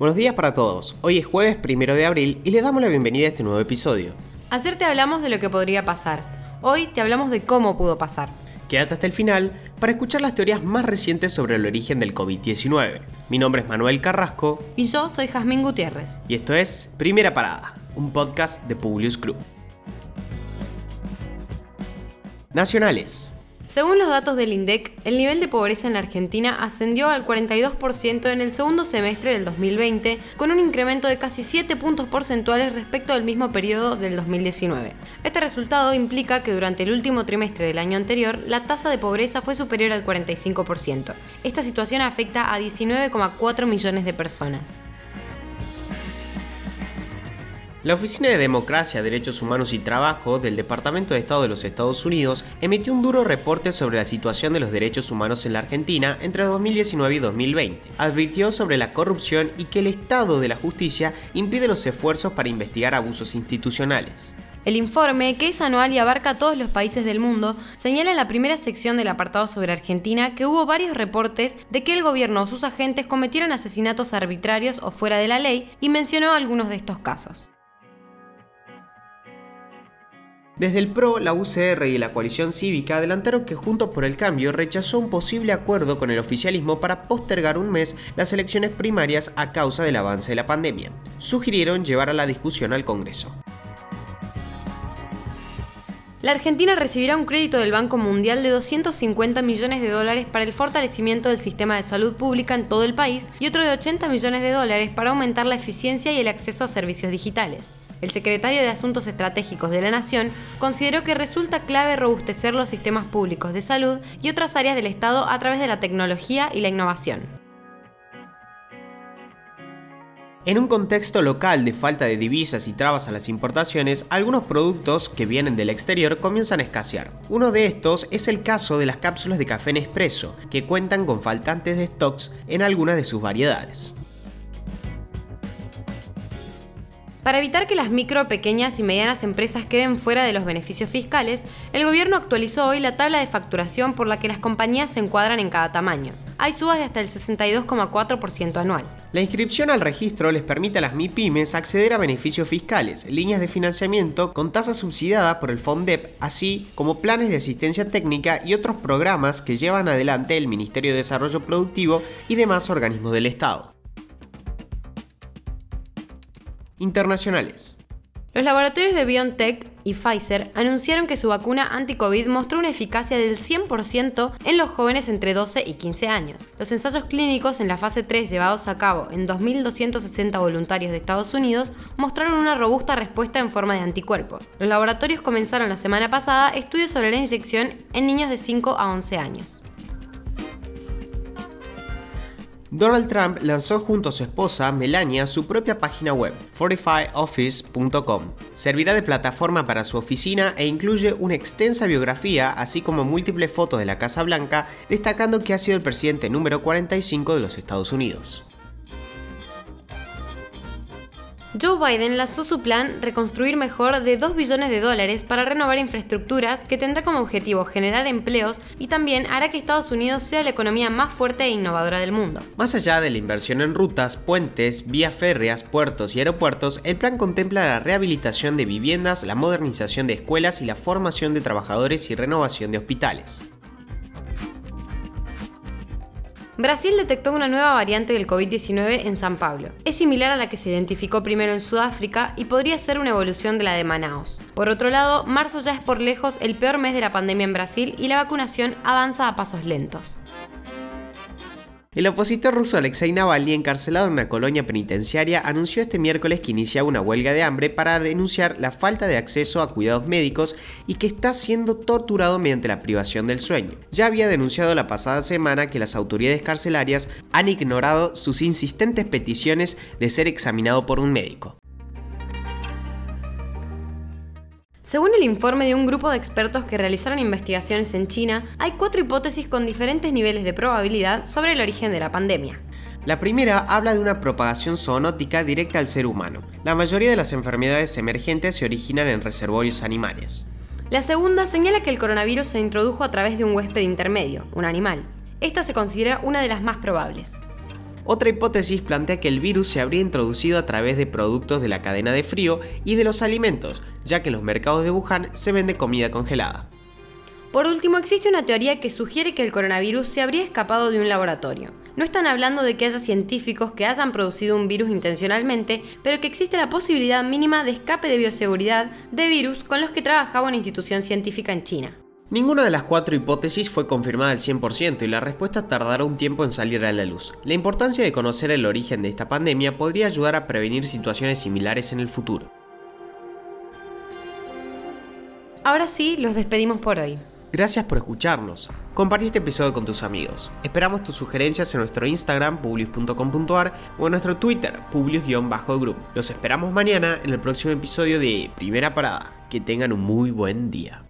Buenos días para todos. Hoy es jueves primero de abril y les damos la bienvenida a este nuevo episodio. Ayer te hablamos de lo que podría pasar. Hoy te hablamos de cómo pudo pasar. Quédate hasta el final para escuchar las teorías más recientes sobre el origen del COVID-19. Mi nombre es Manuel Carrasco. Y yo soy Jazmín Gutiérrez. Y esto es Primera Parada, un podcast de Publius Club. Nacionales. Según los datos del INDEC, el nivel de pobreza en la Argentina ascendió al 42% en el segundo semestre del 2020, con un incremento de casi 7 puntos porcentuales respecto al mismo periodo del 2019. Este resultado implica que durante el último trimestre del año anterior, la tasa de pobreza fue superior al 45%. Esta situación afecta a 19,4 millones de personas. La Oficina de Democracia, Derechos Humanos y Trabajo del Departamento de Estado de los Estados Unidos emitió un duro reporte sobre la situación de los derechos humanos en la Argentina entre 2019 y 2020. Advirtió sobre la corrupción y que el estado de la justicia impide los esfuerzos para investigar abusos institucionales. El informe, que es anual y abarca todos los países del mundo, señala en la primera sección del apartado sobre Argentina que hubo varios reportes de que el gobierno o sus agentes cometieron asesinatos arbitrarios o fuera de la ley y mencionó algunos de estos casos. Desde el PRO, la UCR y la coalición cívica adelantaron que Juntos por el Cambio rechazó un posible acuerdo con el oficialismo para postergar un mes las elecciones primarias a causa del avance de la pandemia. Sugirieron llevar a la discusión al Congreso. La Argentina recibirá un crédito del Banco Mundial de 250 millones de dólares para el fortalecimiento del sistema de salud pública en todo el país y otro de 80 millones de dólares para aumentar la eficiencia y el acceso a servicios digitales el secretario de Asuntos Estratégicos de la Nación consideró que resulta clave robustecer los sistemas públicos de salud y otras áreas del Estado a través de la tecnología y la innovación. En un contexto local de falta de divisas y trabas a las importaciones, algunos productos que vienen del exterior comienzan a escasear. Uno de estos es el caso de las cápsulas de café Nespresso, que cuentan con faltantes de stocks en algunas de sus variedades. Para evitar que las micro, pequeñas y medianas empresas queden fuera de los beneficios fiscales, el gobierno actualizó hoy la tabla de facturación por la que las compañías se encuadran en cada tamaño. Hay subas de hasta el 62,4% anual. La inscripción al registro les permite a las MIPIMES acceder a beneficios fiscales, líneas de financiamiento con tasa subsidiada por el FONDEP, así como planes de asistencia técnica y otros programas que llevan adelante el Ministerio de Desarrollo Productivo y demás organismos del Estado internacionales. Los laboratorios de BioNTech y Pfizer anunciaron que su vacuna anti-COVID mostró una eficacia del 100% en los jóvenes entre 12 y 15 años. Los ensayos clínicos en la fase 3 llevados a cabo en 2.260 voluntarios de Estados Unidos mostraron una robusta respuesta en forma de anticuerpos. Los laboratorios comenzaron la semana pasada estudios sobre la inyección en niños de 5 a 11 años. Donald Trump lanzó junto a su esposa, Melania, su propia página web, fortifyoffice.com. Servirá de plataforma para su oficina e incluye una extensa biografía, así como múltiples fotos de la Casa Blanca, destacando que ha sido el presidente número 45 de los Estados Unidos. Joe Biden lanzó su plan reconstruir mejor de 2 billones de dólares para renovar infraestructuras que tendrá como objetivo generar empleos y también hará que Estados Unidos sea la economía más fuerte e innovadora del mundo. Más allá de la inversión en rutas, puentes, vías férreas, puertos y aeropuertos, el plan contempla la rehabilitación de viviendas, la modernización de escuelas y la formación de trabajadores y renovación de hospitales. Brasil detectó una nueva variante del COVID-19 en San Pablo. Es similar a la que se identificó primero en Sudáfrica y podría ser una evolución de la de Manaus. Por otro lado, marzo ya es por lejos el peor mes de la pandemia en Brasil y la vacunación avanza a pasos lentos. El opositor ruso Alexei Navalny, encarcelado en una colonia penitenciaria, anunció este miércoles que iniciaba una huelga de hambre para denunciar la falta de acceso a cuidados médicos y que está siendo torturado mediante la privación del sueño. Ya había denunciado la pasada semana que las autoridades carcelarias han ignorado sus insistentes peticiones de ser examinado por un médico. Según el informe de un grupo de expertos que realizaron investigaciones en China, hay cuatro hipótesis con diferentes niveles de probabilidad sobre el origen de la pandemia. La primera habla de una propagación zoonótica directa al ser humano. La mayoría de las enfermedades emergentes se originan en reservorios animales. La segunda señala que el coronavirus se introdujo a través de un huésped intermedio, un animal. Esta se considera una de las más probables. Otra hipótesis plantea que el virus se habría introducido a través de productos de la cadena de frío y de los alimentos, ya que en los mercados de Wuhan se vende comida congelada. Por último, existe una teoría que sugiere que el coronavirus se habría escapado de un laboratorio. No están hablando de que haya científicos que hayan producido un virus intencionalmente, pero que existe la posibilidad mínima de escape de bioseguridad de virus con los que trabajaba una institución científica en China. Ninguna de las cuatro hipótesis fue confirmada al 100% y la respuesta tardará un tiempo en salir a la luz. La importancia de conocer el origen de esta pandemia podría ayudar a prevenir situaciones similares en el futuro. Ahora sí, los despedimos por hoy. Gracias por escucharnos. Compartí este episodio con tus amigos. Esperamos tus sugerencias en nuestro Instagram, publius.com.ar o en nuestro Twitter, publius-group. Los esperamos mañana en el próximo episodio de Primera Parada. Que tengan un muy buen día.